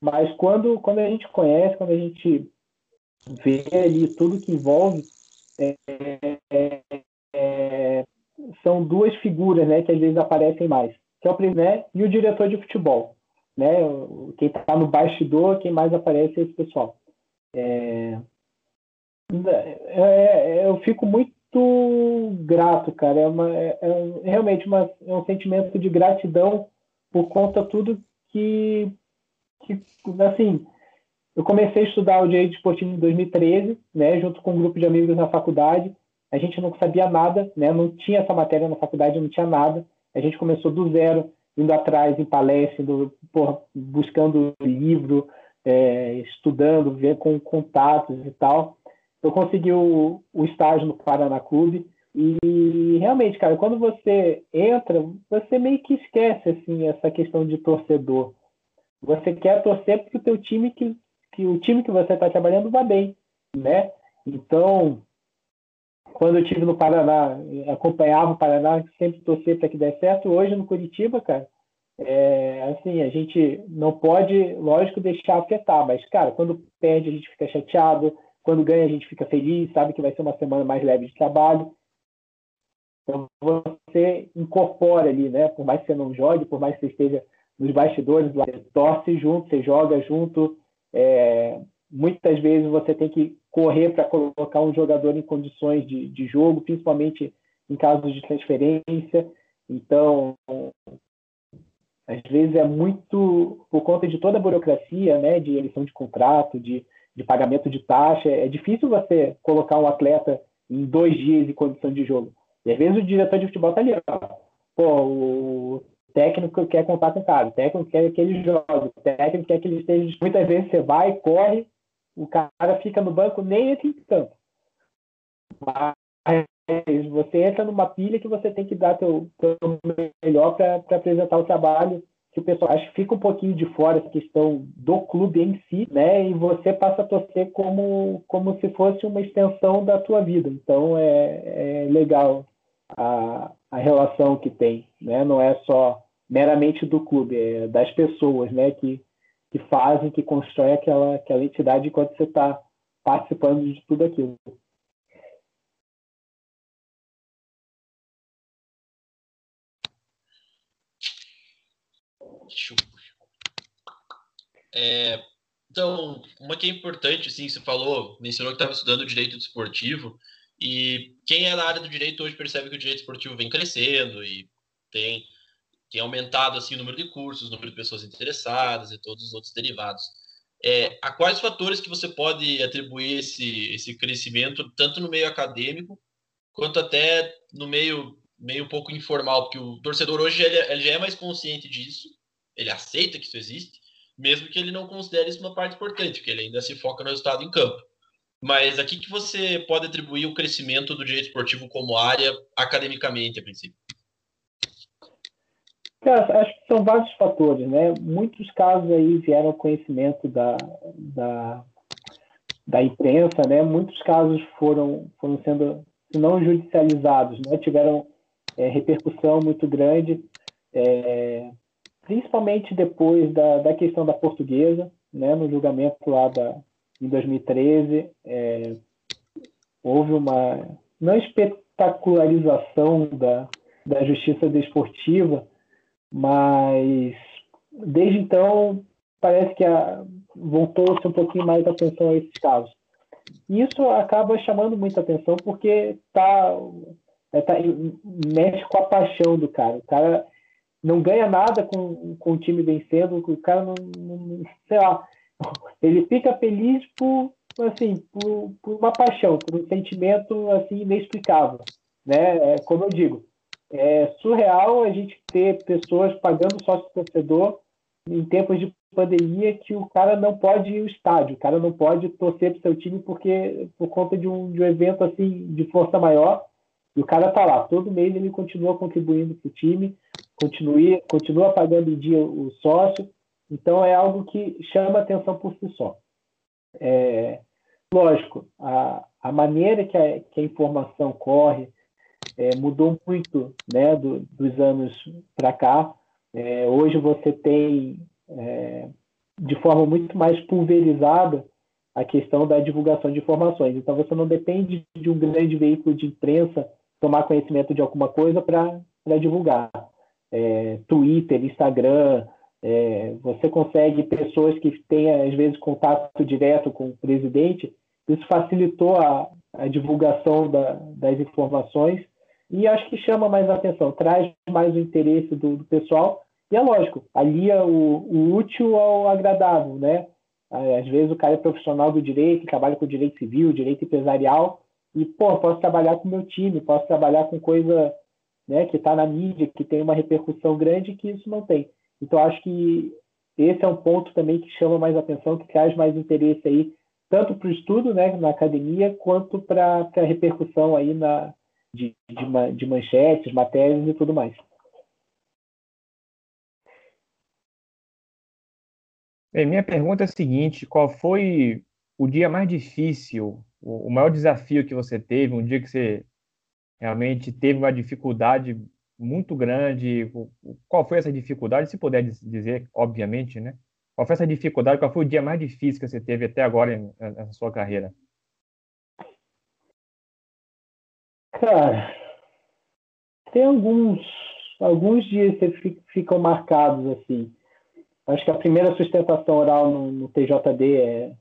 mas quando, quando a gente conhece, quando a gente vê ali tudo que envolve, é, é, é são duas figuras né, que às vezes aparecem mais, que é o presidente e o diretor de futebol. Né? Quem está no bastidor, quem mais aparece é esse pessoal. É... É, é eu fico muito grato, cara. É, uma, é, é realmente uma, é um sentimento de gratidão por conta de tudo que, que, assim, eu comecei a estudar o direito esportivo em 2013, né, junto com um grupo de amigos na faculdade a gente não sabia nada, né? não tinha essa matéria na faculdade, não tinha nada. A gente começou do zero, indo atrás em palestra, indo, porra, buscando livro, é, estudando, ver com contatos e tal. Eu consegui o, o estágio no Paraná Clube e realmente, cara, quando você entra, você meio que esquece assim essa questão de torcedor. Você quer torcer porque o teu time que, que o time que você está trabalhando vá bem, né? Então, quando eu estive no Paraná, acompanhava o Paraná, sempre torcer para que dê certo. Hoje no Curitiba, cara, é, assim, a gente não pode, lógico, deixar afetar, mas, cara, quando perde a gente fica chateado, quando ganha a gente fica feliz, sabe que vai ser uma semana mais leve de trabalho. Então você incorpora ali, né? Por mais que você não jogue, por mais que você esteja nos bastidores, você torce junto, você joga junto. É, muitas vezes você tem que correr para colocar um jogador em condições de, de jogo, principalmente em casos de transferência. Então, às vezes é muito por conta de toda a burocracia, né, de eleição de contrato, de, de pagamento de taxa. É difícil você colocar um atleta em dois dias em condição de jogo. E às vezes o diretor de futebol está ali, ó, pô, o técnico quer contar com o cara, o técnico quer que ele jogue, o técnico quer que ele esteja. Muitas vezes você vai, corre, o cara fica no banco, nem entra em campo. Mas você entra numa pilha que você tem que dar teu, teu melhor para apresentar o trabalho que o pessoal acho que fica um pouquinho de fora essa questão do clube em si, né? E você passa a torcer como, como se fosse uma extensão da tua vida. Então é, é legal a, a relação que tem, né? Não é só meramente do clube, é das pessoas, né? Que, que fazem, que constroem aquela, aquela entidade enquanto você está participando de tudo aquilo. É, então, uma que é importante, assim, você falou, mencionou que estava estudando direito desportivo, e quem é da área do direito hoje percebe que o direito esportivo vem crescendo e tem, tem aumentado assim, o número de cursos, o número de pessoas interessadas e todos os outros derivados. É, a quais fatores que você pode atribuir esse, esse crescimento, tanto no meio acadêmico, quanto até no meio, meio um pouco informal, porque o torcedor hoje ele, ele já é mais consciente disso, ele aceita que isso existe, mesmo que ele não considere isso uma parte importante, porque ele ainda se foca no resultado em campo. Mas aqui que você pode atribuir o crescimento do direito esportivo como área academicamente, a princípio? Cara, acho que são vários fatores, né? Muitos casos aí vieram ao conhecimento da, da, da imprensa, né? Muitos casos foram, foram sendo, se não judicializados, né? Tiveram é, repercussão muito grande. É, principalmente depois da, da questão da portuguesa, né, no julgamento lá da, em 2013, é, houve uma não espetacularização da, da justiça desportiva, mas desde então parece que voltou-se um pouquinho mais atenção a esses casos. Isso acaba chamando muita atenção porque tá, é, tá, mexe com a paixão do cara. O cara não ganha nada com, com o time vencendo, o cara não, não, sei lá, ele fica feliz por assim, por, por, uma paixão, por um sentimento assim inexplicável, né? É, como eu digo, é surreal a gente ter pessoas pagando sócio torcedor em tempos de pandemia que o cara não pode ir ao estádio, o cara não pode torcer para seu time porque por conta de um, de um evento assim de força maior, e o cara tá lá, todo mês ele continua contribuindo para o time, continue, continua pagando em dia o sócio, então é algo que chama atenção por si só. É, lógico, a, a maneira que a, que a informação corre é, mudou muito né, do, dos anos para cá. É, hoje você tem, é, de forma muito mais pulverizada, a questão da divulgação de informações. Então você não depende de um grande veículo de imprensa tomar conhecimento de alguma coisa para divulgar é, Twitter, Instagram, é, você consegue pessoas que têm, às vezes, contato direto com o presidente, isso facilitou a, a divulgação da, das informações e acho que chama mais atenção, traz mais o interesse do, do pessoal e é lógico, alia o, o, útil ao agradável, né? Às vezes o cara é profissional do direito, trabalha com direito civil, direito empresarial e, pô, posso trabalhar com meu time, posso trabalhar com coisa né, que está na mídia, que tem uma repercussão grande, que isso não tem. Então, acho que esse é um ponto também que chama mais atenção, que traz mais interesse aí, tanto para o estudo né, na academia, quanto para a repercussão aí na, de, de, de manchetes, matérias e tudo mais. Bem, minha pergunta é a seguinte: qual foi o dia mais difícil, o maior desafio que você teve, um dia que você realmente teve uma dificuldade muito grande. Qual foi essa dificuldade? Se puder dizer, obviamente, né? Qual foi essa dificuldade? Qual foi o dia mais difícil que você teve até agora na sua carreira? Cara, tem alguns alguns dias que ficam marcados assim. Acho que a primeira sustentação oral no, no TJD é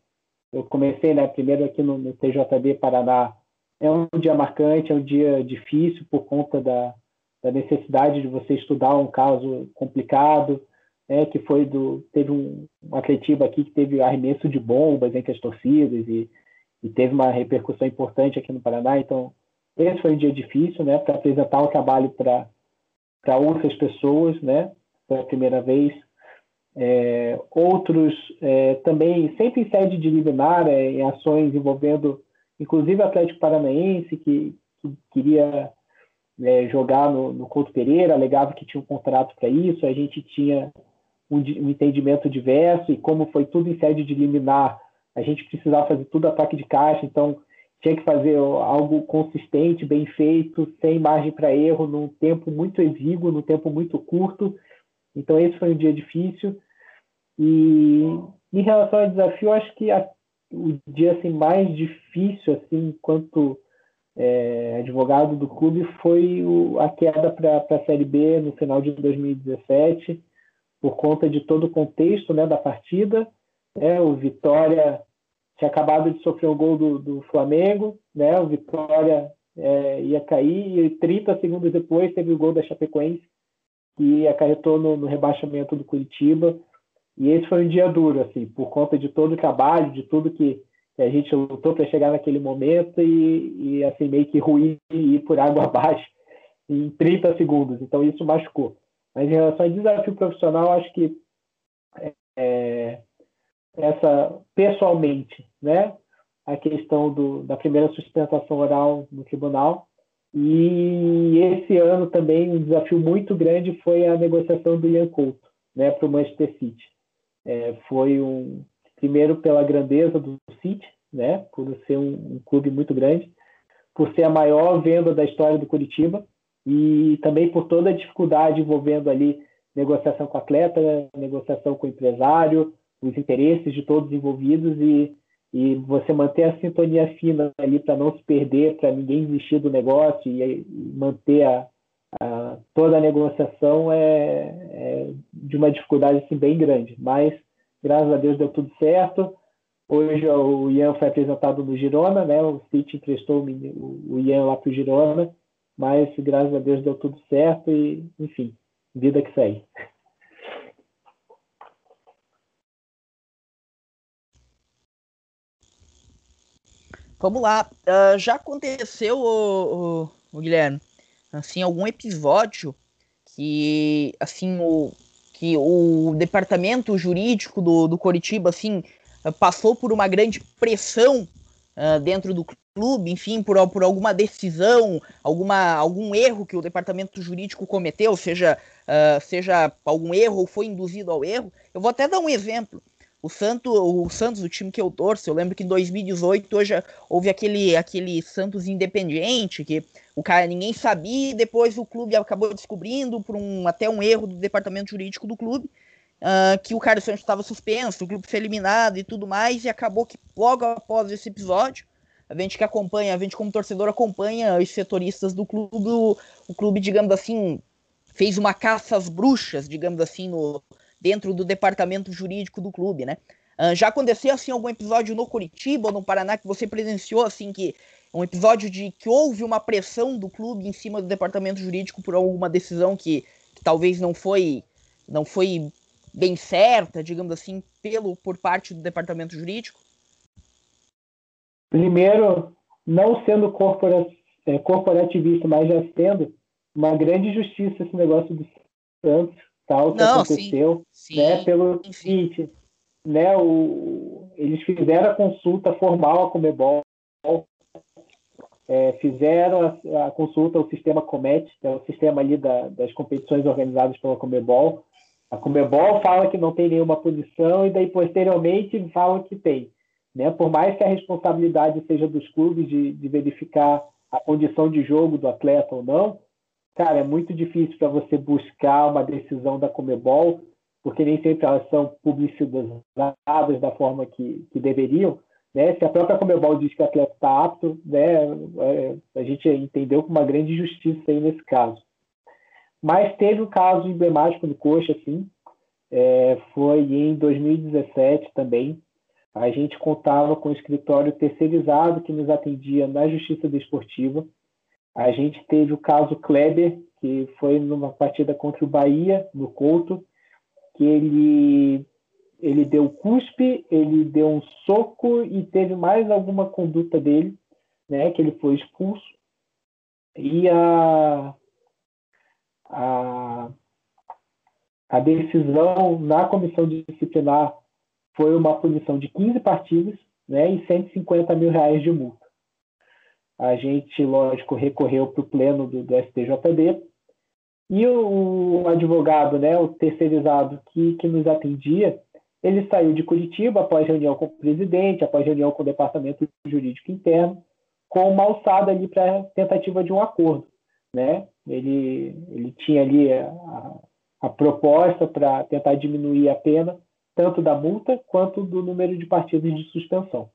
eu comecei, né, primeiro aqui no, no TJD Paraná é um dia marcante, é um dia difícil por conta da, da necessidade de você estudar um caso complicado, né, que foi do teve um, um aqui que teve arremesso de bombas entre as torcidas e, e teve uma repercussão importante aqui no Paraná. Então esse foi um dia difícil, né, para apresentar o trabalho para outras pessoas, né, pela primeira vez. É, outros é, também sempre em sede de liminar, é, em ações envolvendo inclusive o Atlético Paranaense, que, que queria é, jogar no, no Couto Pereira, alegava que tinha um contrato para isso, a gente tinha um, um entendimento diverso e como foi tudo em sede de liminar, a gente precisava fazer tudo ataque de caixa, então tinha que fazer algo consistente, bem feito, sem margem para erro, num tempo muito exíguo, num tempo muito curto. Então esse foi um dia difícil. E em relação ao desafio, acho que a, o dia assim mais difícil, assim, enquanto é, advogado do clube, foi o, a queda para a Série B no final de 2017, por conta de todo o contexto né, da partida. Né, o Vitória tinha acabado de sofrer um gol do, do Flamengo, né, o Vitória é, ia cair, e 30 segundos depois teve o gol da Chapecoense, que acarretou no, no rebaixamento do Curitiba. E esse foi um dia duro, assim, por conta de todo o trabalho, de tudo que a gente lutou para chegar naquele momento e, e, assim, meio que ruir e ir por água abaixo em 30 segundos. Então, isso machucou. Mas em relação ao desafio profissional, acho que é, essa, pessoalmente, né, a questão do, da primeira sustentação oral no tribunal. E esse ano também um desafio muito grande foi a negociação do Ian Couto, né, para o Manchester City. É, foi um primeiro pela grandeza do City, né, por ser um, um, clube muito grande, por ser a maior venda da história do Curitiba e também por toda a dificuldade envolvendo ali negociação com atleta, negociação com empresário, os interesses de todos envolvidos e, e você manter a sintonia fina ali para não se perder, para ninguém desistir do negócio e, e manter a, a, toda a negociação é, é, de uma dificuldade assim, bem grande. Mas, graças a Deus, deu tudo certo. Hoje o Ian foi apresentado no Girona, né? o City emprestou o Ian lá para o Girona, mas graças a Deus deu tudo certo e, enfim, vida que segue. Vamos lá. Uh, já aconteceu, o, Guilherme, assim, algum episódio que, assim, o, que o departamento jurídico do, do Coritiba, assim, passou por uma grande pressão uh, dentro do clube, enfim, por, por alguma decisão, alguma, algum erro que o departamento jurídico cometeu, seja, uh, seja algum erro ou foi induzido ao erro. Eu vou até dar um exemplo. O, Santo, o Santos, o time que eu torço, eu lembro que em 2018 hoje houve aquele, aquele Santos Independiente, que o cara ninguém sabia, e depois o clube acabou descobrindo por um, até um erro do departamento jurídico do clube, uh, que o Carlos Santos estava suspenso, o clube foi eliminado e tudo mais, e acabou que logo após esse episódio, a gente que acompanha, a gente como torcedor acompanha os setoristas do clube, o, o clube, digamos assim, fez uma caça às bruxas, digamos assim, no, dentro do departamento jurídico do clube, né? Uh, já aconteceu assim algum episódio no Curitiba ou no Paraná que você presenciou assim que um episódio de que houve uma pressão do clube em cima do departamento jurídico por alguma decisão que, que talvez não foi não foi bem certa, digamos assim, pelo por parte do departamento jurídico? Primeiro, não sendo corpora, é, corporativista, mas já sendo uma grande justiça esse negócio do Santos, tal que Não, aconteceu, sim, né? Sim, pelo seguinte, né? O, eles fizeram a consulta formal à Comebol, é, fizeram a, a, consulta ao sistema Comet, que é o sistema ali da, das competições organizadas pela Comebol. A Comebol fala que não tem nenhuma punição e daí posteriormente falam que tem. Né? Por mais que a responsabilidade seja dos clubes de, de verificar a condição de jogo do atleta ou não, cara, é muito difícil para você buscar uma decisão da Comebol, porque nem sempre elas são publicizadas da forma que, que deveriam. Né? Se a própria Comebol diz que o atleta está apto, né, é, a gente entendeu com uma grande justiça aí nesse caso. Mas teve um caso emblemático do Coxa, assim, é, foi em 2017 também. A gente contava com um escritório terceirizado que nos atendia na Justiça Desportiva. A gente teve o caso Kleber, que foi numa partida contra o Bahia, no Couto, que ele, ele deu cuspe, ele deu um soco e teve mais alguma conduta dele, né, que ele foi expulso. E a, a, a decisão na comissão disciplinar foi uma punição de 15 partidas né, e 150 mil reais de multa. A gente, lógico, recorreu para o pleno do, do STJD E o, o advogado, né, o terceirizado que, que nos atendia, ele saiu de Curitiba após reunião com o presidente, após reunião com o departamento jurídico interno, com uma alçada ali para tentativa de um acordo, né? Ele, ele tinha ali a, a proposta para tentar diminuir a pena, tanto da multa quanto do número de partidas de suspensão.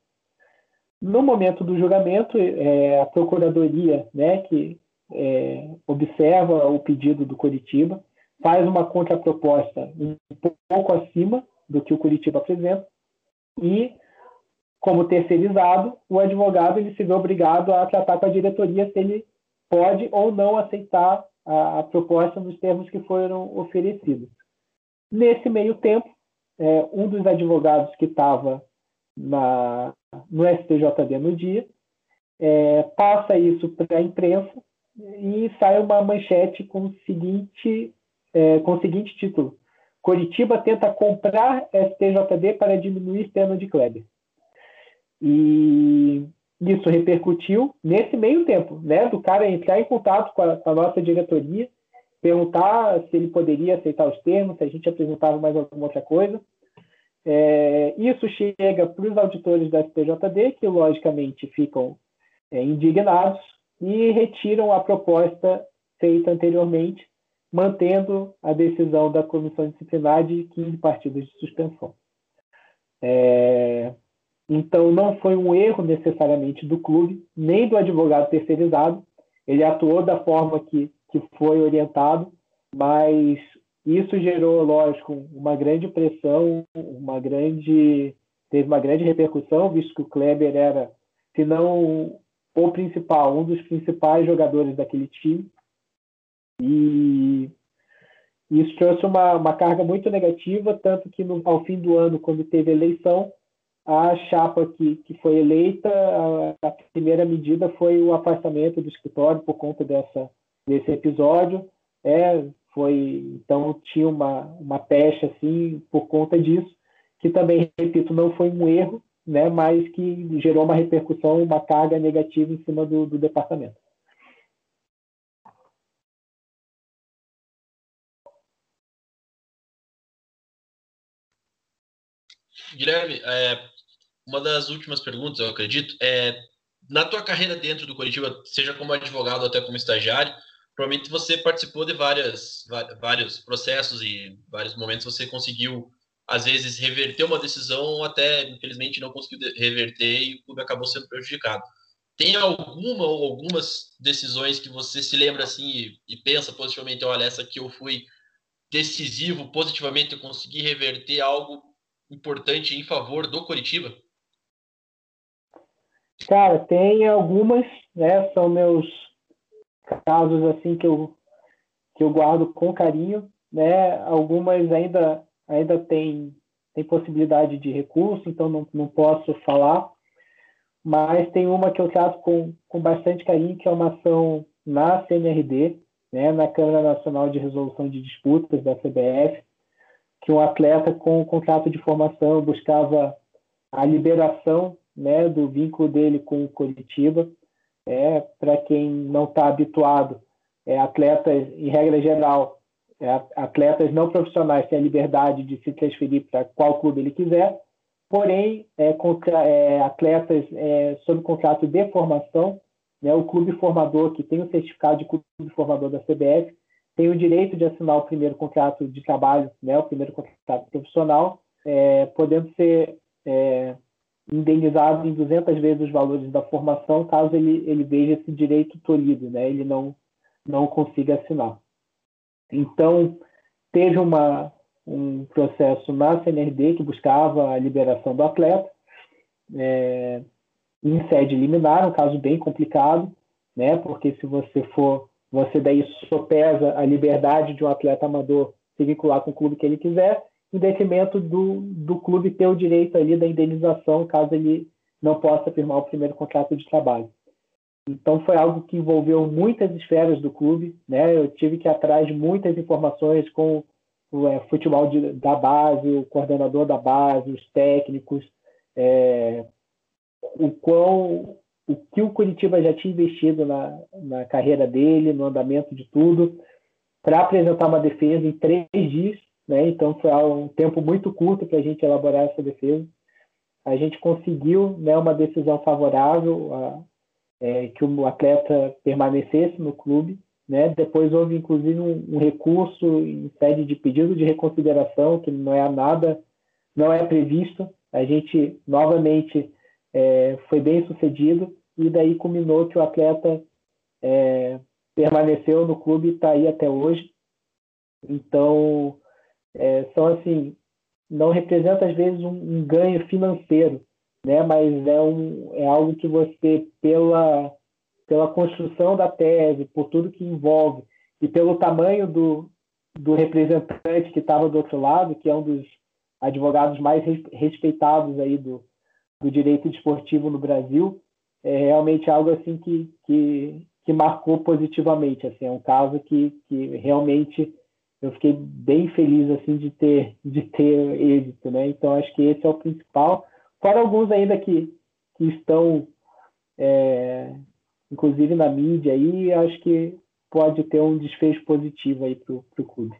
No momento do julgamento, é, a procuradoria, né, que é, observa o pedido do Curitiba, faz uma contraproposta um pouco acima do que o Curitiba apresenta e, como terceirizado, o advogado ele se vê obrigado a tratar com a diretoria se ele pode ou não aceitar a, a proposta nos termos que foram oferecidos. Nesse meio tempo, é, um dos advogados que estava no STJD no dia é, passa isso para a imprensa e sai uma manchete com o seguinte, é, com o seguinte título: Coritiba tenta comprar STJD para diminuir pena de Kleber. E isso repercutiu nesse meio tempo, né? Do cara entrar em contato com a, com a nossa diretoria, perguntar se ele poderia aceitar os termos, se a gente apresentava mais alguma outra coisa. É, isso chega para os auditores da STJD, que logicamente ficam é, indignados e retiram a proposta feita anteriormente, mantendo a decisão da comissão disciplinar de 15 partidas de suspensão. É, então, não foi um erro necessariamente do clube, nem do advogado terceirizado. Ele atuou da forma que, que foi orientado, mas isso gerou, lógico, uma grande pressão, uma grande teve uma grande repercussão, visto que o Kleber era, se não o principal, um dos principais jogadores daquele time. E isso trouxe uma, uma carga muito negativa, tanto que no, ao fim do ano, quando teve eleição, a chapa que, que foi eleita, a, a, primeira medida foi o afastamento do escritório por conta dessa, desse episódio. É, foi então tinha uma, uma pecha assim por conta disso, que também, repito, não foi um erro, né, mas que gerou uma repercussão, uma carga negativa em cima do, do departamento. Guilherme, é, uma das últimas perguntas, eu acredito, é na tua carreira dentro do Curitiba, seja como advogado ou até como estagiário, provavelmente você participou de várias, vários processos e vários momentos você conseguiu às vezes reverter uma decisão até infelizmente não conseguiu reverter e o clube acabou sendo prejudicado. Tem alguma ou algumas decisões que você se lembra assim e, e pensa positivamente, olha, essa aqui eu fui decisivo, positivamente eu consegui reverter algo importante em favor do Coritiba? Cara, tem algumas, né? São meus casos assim que eu que eu guardo com carinho, né? Algumas ainda ainda tem tem possibilidade de recurso, então não, não posso falar. Mas tem uma que eu trato com, com bastante carinho, que é uma ação na CNRD, né, na Câmara Nacional de Resolução de Disputas da CBF, que um atleta com um contrato de formação buscava a liberação né, do vínculo dele com o Curitiba. É, Para quem não está habituado, é, atletas, em regra geral, é, atletas não profissionais têm a liberdade de se transferir para qual clube ele quiser, porém, é, contra, é, atletas é, sob contrato de formação, né, o clube formador, que tem o certificado de clube formador da CBF, tem o direito de assinar o primeiro contrato de trabalho, né, o primeiro contrato profissional, é, podendo ser é, indenizado em 200 vezes os valores da formação, caso ele, ele veja esse direito tolhido, né, ele não, não consiga assinar. Então, teve uma, um processo na CNRD que buscava a liberação do atleta, é, em sede liminar, um caso bem complicado, né, porque se você for você daí sopesa a liberdade de um atleta amador se vincular com o clube que ele quiser, em detrimento do, do clube ter o direito ali da indenização caso ele não possa firmar o primeiro contrato de trabalho. Então foi algo que envolveu muitas esferas do clube, né? Eu tive que ir atrás de muitas informações com o é, futebol de, da base, o coordenador da base, os técnicos, é, o quão o que o Curitiba já tinha investido na, na carreira dele, no andamento de tudo, para apresentar uma defesa em três dias, né? Então foi um tempo muito curto para a gente elaborar essa defesa. A gente conseguiu né, uma decisão favorável a, é, que o atleta permanecesse no clube. Né? Depois houve inclusive um, um, recurso em sede de pedido de reconsideração que não é nada, não é previsto. A gente novamente é, foi bem sucedido e daí culminou que o atleta é, permaneceu no clube e está aí até hoje. Então, é, são assim, não representa às vezes um, um, ganho financeiro, né? Mas é, um, é algo que você, pela, pela construção da tese, por tudo que envolve e pelo tamanho do, do representante que estava do outro lado, que é um dos advogados mais respeitados aí do, do direito desportivo no Brasil, é realmente algo assim que, que, que marcou positivamente. Assim, é um caso que, que realmente eu fiquei bem feliz assim de ter de ter êxito, né? Então acho que esse é o principal. Fora alguns ainda que, que estão, é, inclusive na mídia aí, acho que pode ter um desfecho positivo aí para o clube.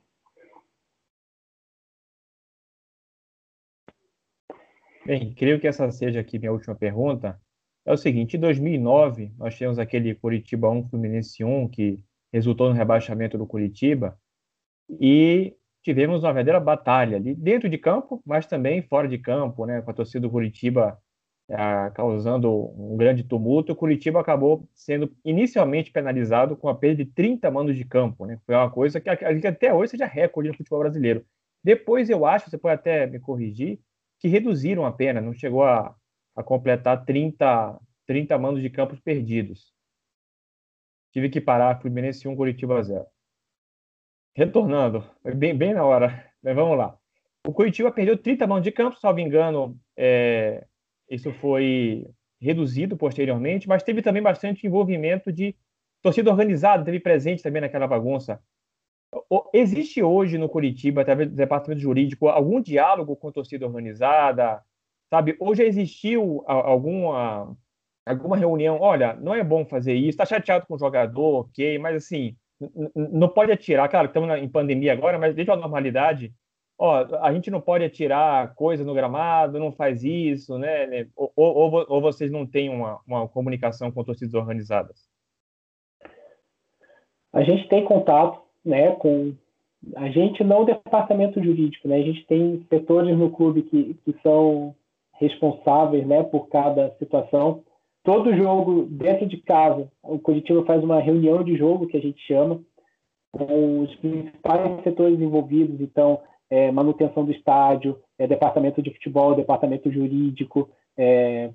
Bem, creio que essa seja aqui minha última pergunta. É o seguinte, em 2009, nós tivemos aquele Curitiba 1 Fluminense 1 que resultou no rebaixamento do Curitiba e tivemos uma verdadeira batalha ali dentro de campo, mas também fora de campo, né, com a torcida do Curitiba é, causando um grande tumulto. O Curitiba acabou sendo inicialmente penalizado com a perda de 30 manos de campo, né? Foi uma coisa que, que até hoje seja recorde no futebol brasileiro. Depois eu acho, você pode até me corrigir, que reduziram a pena, não chegou a, a completar 30, 30 manos de campos perdidos. Tive que parar Fluminense 1, Curitiba 0. Retornando, bem, bem na hora, mas vamos lá. O Curitiba perdeu 30 mãos de campo, salvo engano, é, isso foi reduzido posteriormente, mas teve também bastante envolvimento de torcida organizada, teve presente também naquela bagunça. Existe hoje no Curitiba, através do departamento jurídico, algum diálogo com torcida organizada? Sabe, hoje existiu alguma, alguma reunião? Olha, não é bom fazer isso, está chateado com o jogador, ok, mas assim, não pode atirar, claro, estamos em pandemia agora, mas desde a normalidade, ó, a gente não pode atirar coisa no gramado, não faz isso, né? né ou, ou, ou vocês não têm uma, uma comunicação com torcidas organizadas? A gente tem contato, né, com a gente não o departamento jurídico, né? A gente tem setores no clube que, que são responsáveis, né, por cada situação todo jogo dentro de casa, o Curitiba faz uma reunião de jogo que a gente chama com os principais setores envolvidos, então é, manutenção do estádio, é, departamento de futebol, departamento jurídico, é,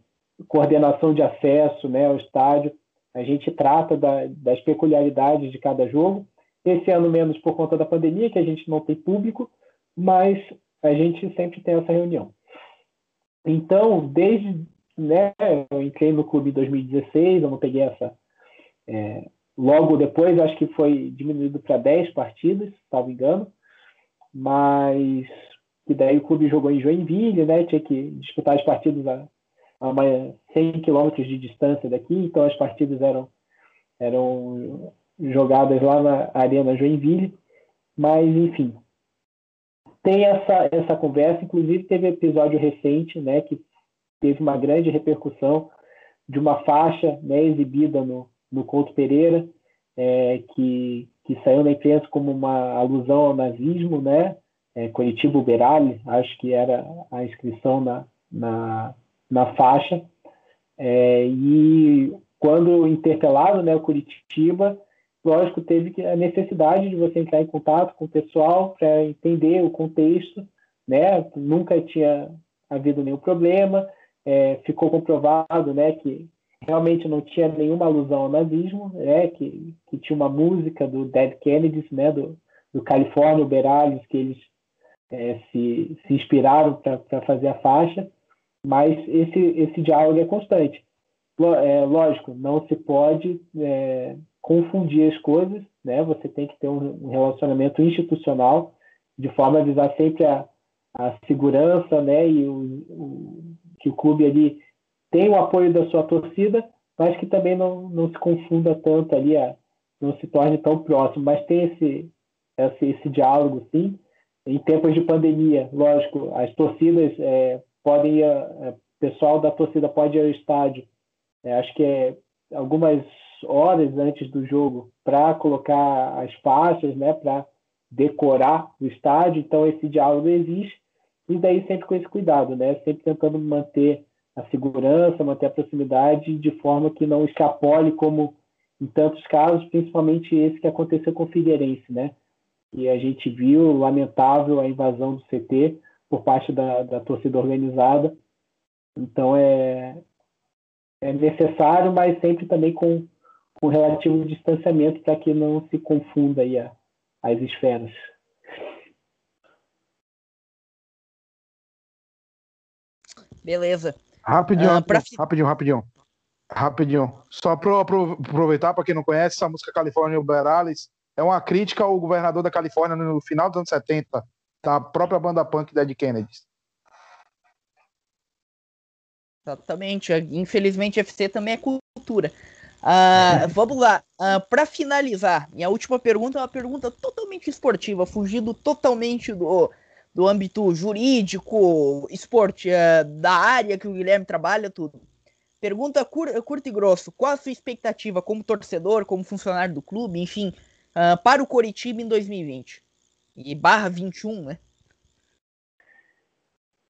coordenação de acesso né, ao estádio. A gente trata da, das peculiaridades de cada jogo. Esse ano menos por conta da pandemia, que a gente não tem público, mas a gente sempre tem essa reunião. Então, desde né, eu entrei no clube em 2016, eu não peguei essa. É, logo depois, acho que foi diminuído para 10 partidas, se não me engano, mas que daí o clube jogou em Joinville, né, tinha que disputar as partidas a, a uma, 100 quilômetros de distância daqui, então as partidas eram, eram jogadas lá na Arena Joinville, mas enfim, tem essa, essa conversa, inclusive teve episódio recente, né, que teve uma grande repercussão de uma faixa né, exibida no, no Couto Pereira, é, que, que saiu na imprensa como uma alusão ao nazismo, né? É, Curitiba Uberali, acho que era a inscrição na, na, na faixa. É, e quando interpelado, né, o Curitiba, lógico, teve a necessidade de você entrar em contato com o pessoal para entender o contexto, né? Nunca tinha havido nenhum problema, é, ficou comprovado né, que realmente não tinha nenhuma alusão ao nazismo, né, que, que tinha uma música do Dead Kennedys, né, do, do California Uberales, que eles é, se, se inspiraram para fazer a faixa, mas esse, esse diálogo é constante. É, lógico, não se pode é, confundir as coisas, né? Você tem que ter um, relacionamento institucional de forma a visar sempre a, a segurança, né? E o, que o clube ali tem o apoio da sua torcida, mas que também não, não se confunda tanto ali, a, não se torne tão próximo, mas tem esse, esse, esse diálogo, sim. Em tempos de pandemia, lógico, as torcidas é, podem ir, é, pessoal da torcida pode ir ao estádio, é, acho que é algumas horas antes do jogo para colocar as faixas, né, para decorar o estádio. Então esse diálogo existe e daí sempre com esse cuidado, né, sempre tentando manter a segurança, manter a proximidade de forma que não escapole como em tantos casos, principalmente esse que aconteceu com o Figueirense, né? E a gente viu lamentável a invasão do CT por parte da, da torcida organizada. Então é, é necessário, mas sempre também com, com relativo distanciamento para que não se confunda aí a, as esferas. Beleza. Rapidinho, ah, pra... rapidinho, rapidinho. Rapidinho. Só para aproveitar, para quem não conhece, essa música California Uberales é uma crítica ao governador da Califórnia no final dos anos 70, da própria banda punk Dead Kennedy. Exatamente. Infelizmente, FC também é cultura. Uh, vamos lá. Uh, ah, para finalizar, minha última pergunta é uma pergunta totalmente esportiva, fugindo totalmente do, do âmbito jurídico, esporte, uh, da área que o Guilherme trabalha, tudo. Pergunta cur e grosso: qual a sua expectativa como torcedor, como funcionário do clube, enfim, uh, para o Coritiba em 2020? E barra 21, né?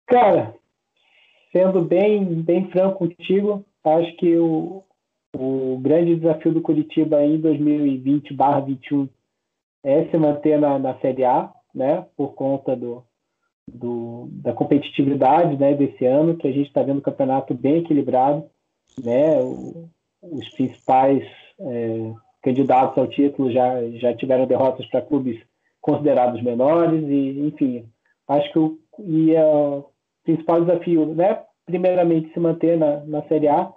Cara, sendo bem, bem franco contigo, acho que o, o grande desafio do Curitiba em 2020 barra 21 é se manter na, na Série A, né? Por conta do, do, da competitividade né, desse ano, que a gente está vendo o campeonato bem equilibrado né, os principais é, candidatos ao título já, já tiveram derrotas para clubes considerados menores e enfim acho que o, e, o principal desafio né primeiramente se manter na, na Série A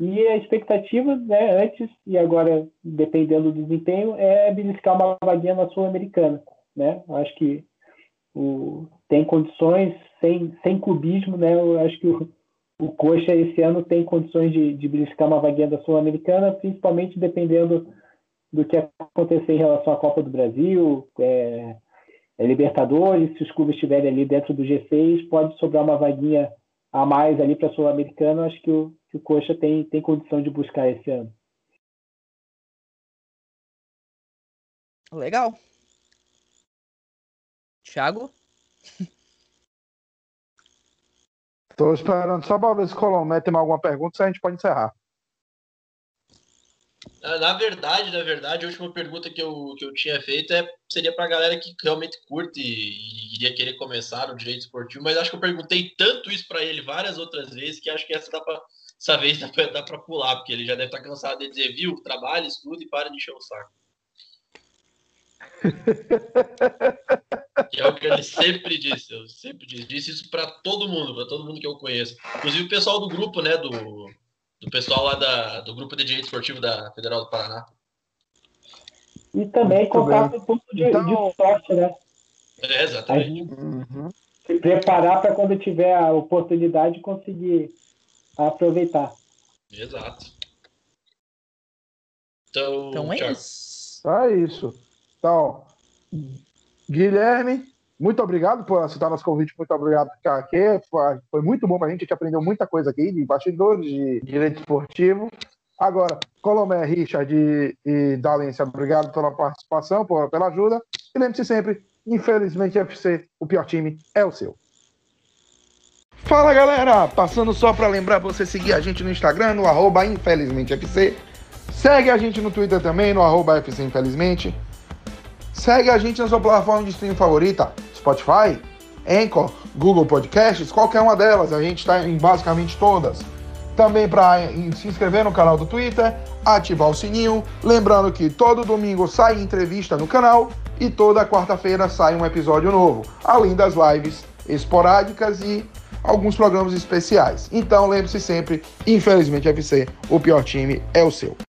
e a expectativa né antes e agora dependendo do desempenho é beliscar uma vaguinha na sul-americana né. Acho que o, tem condições sem sem clubismo né eu acho que o o Coxa esse ano tem condições de, de beliscar uma vaguinha da Sul-Americana, principalmente dependendo do que acontecer em relação à Copa do Brasil, é, é Libertadores, se os clubes estiverem ali dentro do G6, pode sobrar uma vaguinha a mais ali para a Sul-Americana, acho que o, que o Coxa tem, tem condição de buscar esse ano. Legal. Thiago? Estou esperando só para ver se o Colomé tem alguma pergunta, se a gente pode encerrar. Na verdade, na verdade, a última pergunta que eu, que eu tinha feito é, seria para a galera que realmente curte e, iria querer começar o direito esportivo, mas acho que eu perguntei tanto isso para ele várias outras vezes que acho que essa, dá pra, essa vez dá para pular, porque ele já deve estar tá cansado de dizer, viu, trabalha, estuda e para de encher o saco. Que é o que ele sempre disse, eu sempre disse, disse isso para todo mundo, para todo mundo que eu conheço. Inclusive o pessoal do grupo, né, do, do pessoal lá da, do grupo de direito esportivo da Federal do Paraná. E também contar um ponto de, então... de sorte, né? É, exatamente. Uhum. Se preparar para quando tiver a oportunidade conseguir aproveitar. Exato. Então, então é isso. É isso. Então, Guilherme, muito obrigado por aceitar nosso convite, muito obrigado por ficar aqui. Foi, foi muito bom para a gente, a gente aprendeu muita coisa aqui de bastidores, de direito esportivo. Agora, Colomé, Richard e, e Dalência, obrigado pela participação, por, pela ajuda. E lembre-se sempre, infelizmente, FC, o pior time é o seu. Fala galera, passando só para lembrar você seguir a gente no Instagram, no arroba infelizmentefc. Segue a gente no Twitter também, no arroba FC Infelizmente. Segue a gente na sua plataforma de streaming favorita, Spotify, Anchor, Google Podcasts, qualquer uma delas. A gente está em basicamente todas. Também para se inscrever no canal do Twitter, ativar o sininho. Lembrando que todo domingo sai entrevista no canal e toda quarta-feira sai um episódio novo, além das lives esporádicas e alguns programas especiais. Então lembre-se sempre, infelizmente FC, o pior time é o seu.